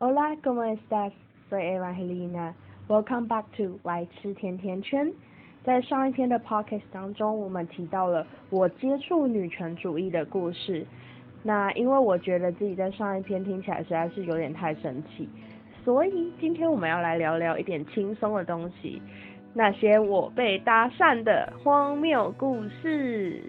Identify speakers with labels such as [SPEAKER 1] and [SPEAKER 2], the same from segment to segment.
[SPEAKER 1] Hola, ¿cómo estás? Soy Evangelina. Welcome back to 来吃甜甜圈。在上一篇的 podcast 当中，我们提到了我接触女权主义的故事。那因为我觉得自己在上一篇听起来实在是有点太神奇，所以今天我们要来聊聊一点轻松的东西，那些我被搭讪的荒谬故事。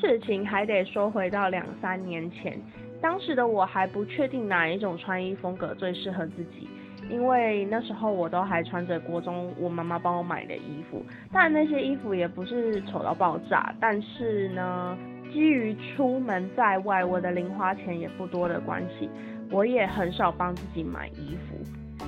[SPEAKER 1] 事情还得说回到两三年前。当时的我还不确定哪一种穿衣风格最适合自己，因为那时候我都还穿着国中我妈妈帮我买的衣服，但那些衣服也不是丑到爆炸，但是呢，基于出门在外我的零花钱也不多的关系，我也很少帮自己买衣服，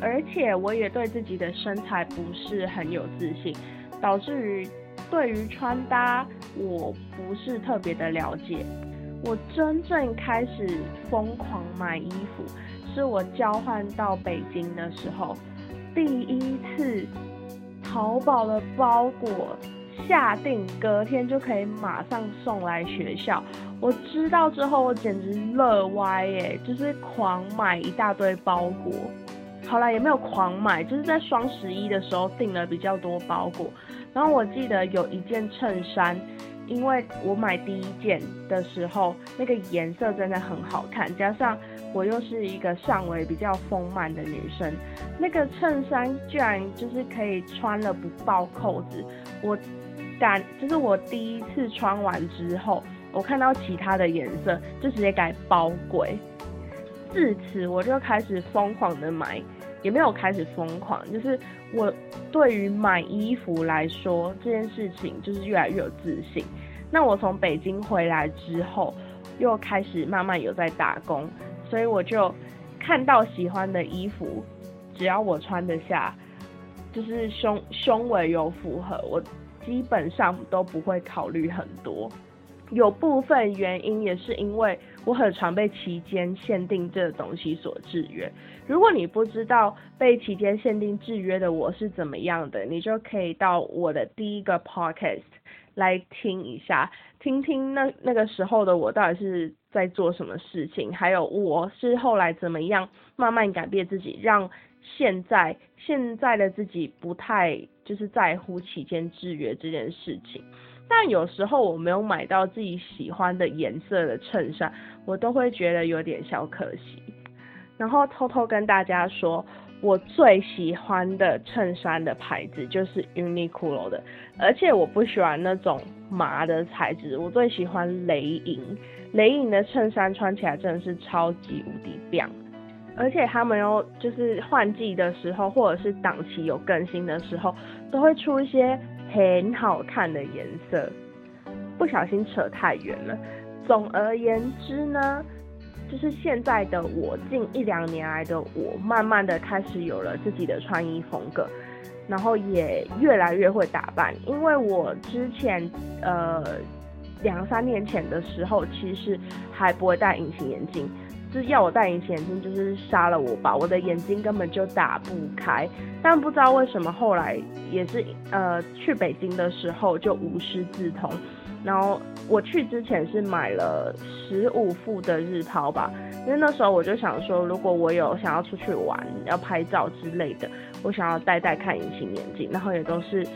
[SPEAKER 1] 而且我也对自己的身材不是很有自信，导致于对于穿搭我不是特别的了解。我真正开始疯狂买衣服，是我交换到北京的时候，第一次淘宝的包裹下定，隔天就可以马上送来学校。我知道之后，我简直乐歪耶，就是狂买一大堆包裹。好了，也没有狂买，就是在双十一的时候订了比较多包裹。然后我记得有一件衬衫。因为我买第一件的时候，那个颜色真的很好看，加上我又是一个上围比较丰满的女生，那个衬衫居然就是可以穿了不爆扣子。我感就是我第一次穿完之后，我看到其他的颜色就直接改包鬼。自此我就开始疯狂的买，也没有开始疯狂，就是我对于买衣服来说这件事情就是越来越有自信。那我从北京回来之后，又开始慢慢有在打工，所以我就看到喜欢的衣服，只要我穿得下，就是胸胸围有符合，我基本上都不会考虑很多。有部分原因也是因为我很常被期间限定这个东西所制约。如果你不知道被期间限定制约的我是怎么样的，你就可以到我的第一个 podcast。来听一下，听听那那个时候的我到底是在做什么事情，还有我是后来怎么样慢慢改变自己，让现在现在的自己不太就是在乎期间制约这件事情。有时候我没有买到自己喜欢的颜色的衬衫，我都会觉得有点小可惜。然后偷偷跟大家说。我最喜欢的衬衫的牌子就是 Uniqlo 的，而且我不喜欢那种麻的材质，我最喜欢雷影。雷影的衬衫穿起来真的是超级无敌棒，而且他们又就是换季的时候，或者是档期有更新的时候，都会出一些很好看的颜色。不小心扯太远了，总而言之呢。就是现在的我，近一两年来的我，慢慢的开始有了自己的穿衣风格，然后也越来越会打扮。因为我之前呃两三年前的时候，其实还不会戴隐形眼镜，是要我戴隐形眼镜就是杀了我吧，我的眼睛根本就打不开。但不知道为什么后来也是呃去北京的时候就无师自通。然后我去之前是买了十五副的日抛吧，因为那时候我就想说，如果我有想要出去玩、要拍照之类的，我想要戴戴看隐形眼镜，然后也都是，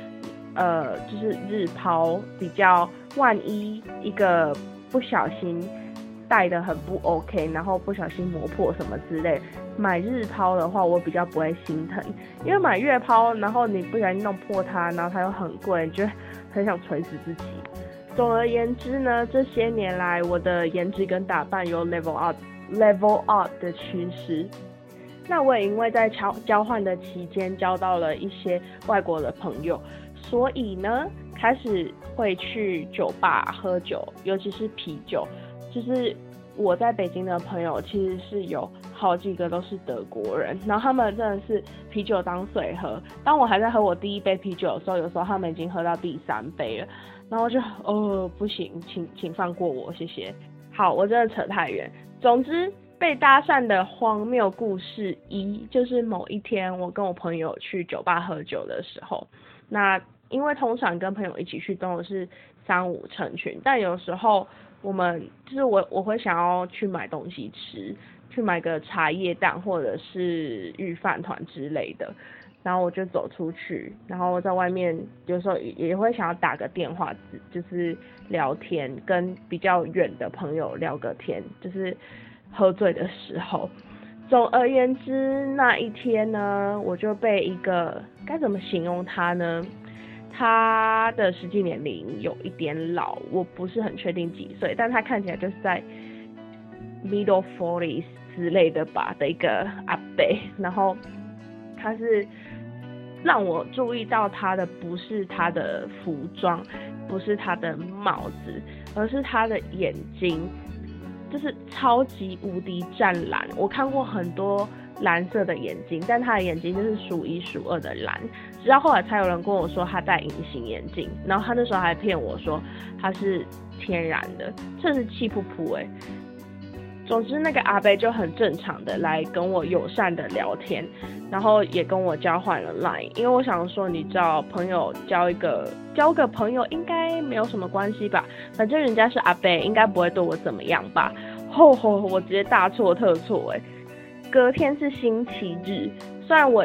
[SPEAKER 1] 呃，就是日抛比较，万一一个不小心戴的很不 OK，然后不小心磨破什么之类，买日抛的话我比较不会心疼，因为买月抛，然后你不小心弄破它，然后它又很贵，就很想锤死自己。总而言之呢，这些年来我的颜值跟打扮有 level up level up 的趋势。那我也因为在交交换的期间交到了一些外国的朋友，所以呢开始会去酒吧喝酒，尤其是啤酒。就是我在北京的朋友其实是有好几个都是德国人，然后他们真的是啤酒当水喝。当我还在喝我第一杯啤酒的时候，有时候他们已经喝到第三杯了。然后就哦不行，请请放过我，谢谢。好，我真的扯太远。总之，被搭讪的荒谬故事一，就是某一天我跟我朋友去酒吧喝酒的时候，那因为通常跟朋友一起去都是三五成群，但有时候我们就是我我会想要去买东西吃，去买个茶叶蛋或者是玉饭团之类的，然后我就走出去，然后在外面有时候也也会想要打个电话，就是聊天，跟比较远的朋友聊个天，就是喝醉的时候。总而言之，那一天呢，我就被一个该怎么形容他呢？他的实际年龄有一点老，我不是很确定几岁，但他看起来就是在 middle forties 之类的吧的一个阿伯。然后他是让我注意到他的不是他的服装，不是他的帽子，而是他的眼睛。就是超级无敌湛蓝，我看过很多蓝色的眼睛，但他的眼睛就是数一数二的蓝。直到后来才有人跟我说他戴隐形眼镜，然后他那时候还骗我说他是天然的，真是气噗噗哎。总之那个阿贝就很正常的来跟我友善的聊天，然后也跟我交换了 line，因为我想说你知道朋友交一个交个朋友应该没有什么关系吧，反正人家是阿贝，应该不会对我怎么样吧。吼吼，我直接大错特错哎！隔天是星期日，虽然我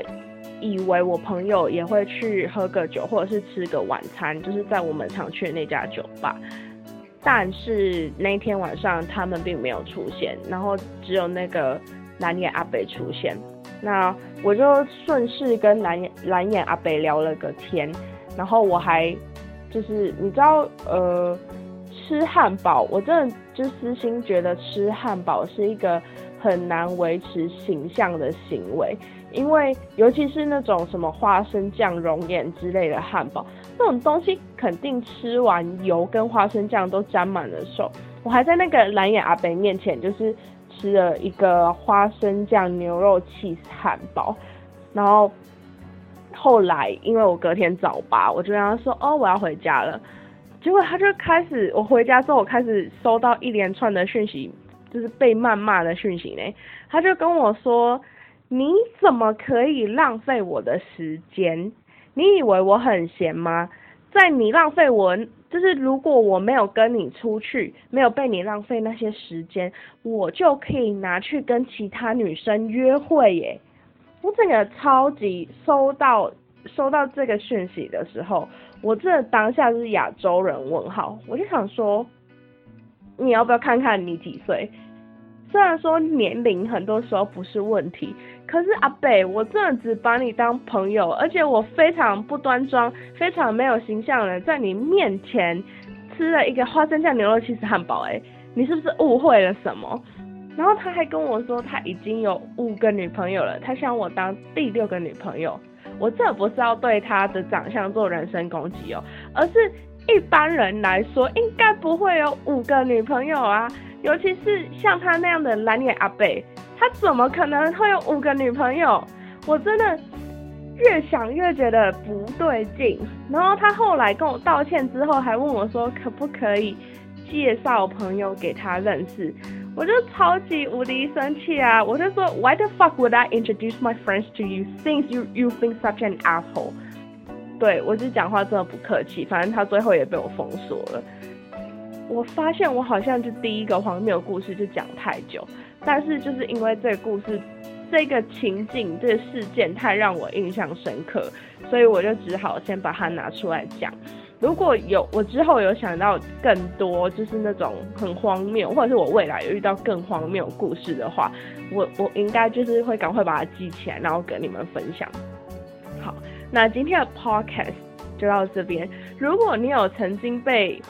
[SPEAKER 1] 以为我朋友也会去喝个酒或者是吃个晚餐，就是在我们常去的那家酒吧。但是那天晚上他们并没有出现，然后只有那个蓝眼阿北出现。那我就顺势跟蓝眼蓝眼阿北聊了个天，然后我还就是你知道呃吃汉堡，我真的就私心觉得吃汉堡是一个很难维持形象的行为。因为尤其是那种什么花生酱熔岩之类的汉堡，那种东西肯定吃完油跟花生酱都沾满了手。我还在那个蓝眼阿北面前，就是吃了一个花生酱牛肉 cheese 汉堡，然后后来因为我隔天早八，我就跟他说：“哦，我要回家了。”结果他就开始，我回家之后，我开始收到一连串的讯息，就是被谩骂的讯息呢。他就跟我说。你怎么可以浪费我的时间？你以为我很闲吗？在你浪费我，就是如果我没有跟你出去，没有被你浪费那些时间，我就可以拿去跟其他女生约会耶！我整个超级收到收到这个讯息的时候，我这当下就是亚洲人问号，我就想说，你要不要看看你几岁？虽然说年龄很多时候不是问题，可是阿北，我真的只把你当朋友，而且我非常不端庄、非常没有形象的在你面前吃了一个花生酱牛肉起司汉堡，哎，你是不是误会了什么？然后他还跟我说他已经有五个女朋友了，他想我当第六个女朋友。我这不是要对他的长相做人身攻击哦，而是一般人来说应该不会有五个女朋友啊。尤其是像他那样的蓝眼阿贝，他怎么可能会有五个女朋友？我真的越想越觉得不对劲。然后他后来跟我道歉之后，还问我说可不可以介绍朋友给他认识？我就超级无敌生气啊！我就说 Why the fuck would I introduce my friends to you since you you think such an asshole？对我就讲话真的不客气，反正他最后也被我封锁了。我发现我好像就第一个荒谬故事就讲太久，但是就是因为这个故事、这个情景、这个事件太让我印象深刻，所以我就只好先把它拿出来讲。如果有我之后有想到更多，就是那种很荒谬，或者是我未来有遇到更荒谬故事的话，我我应该就是会赶快把它记起来，然后跟你们分享。那今天的 podcast 就到这边。如果你有曾经被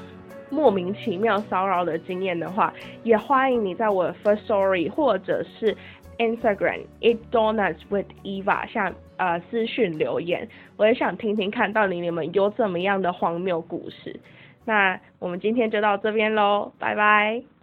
[SPEAKER 1] 莫名其妙骚扰的经验的话，也欢迎你在我的 First Story 或者是 Instagram @itdonutswitheva 下呃私讯留言，我也想听听看到底你们有怎么样的荒谬故事。那我们今天就到这边喽，拜拜。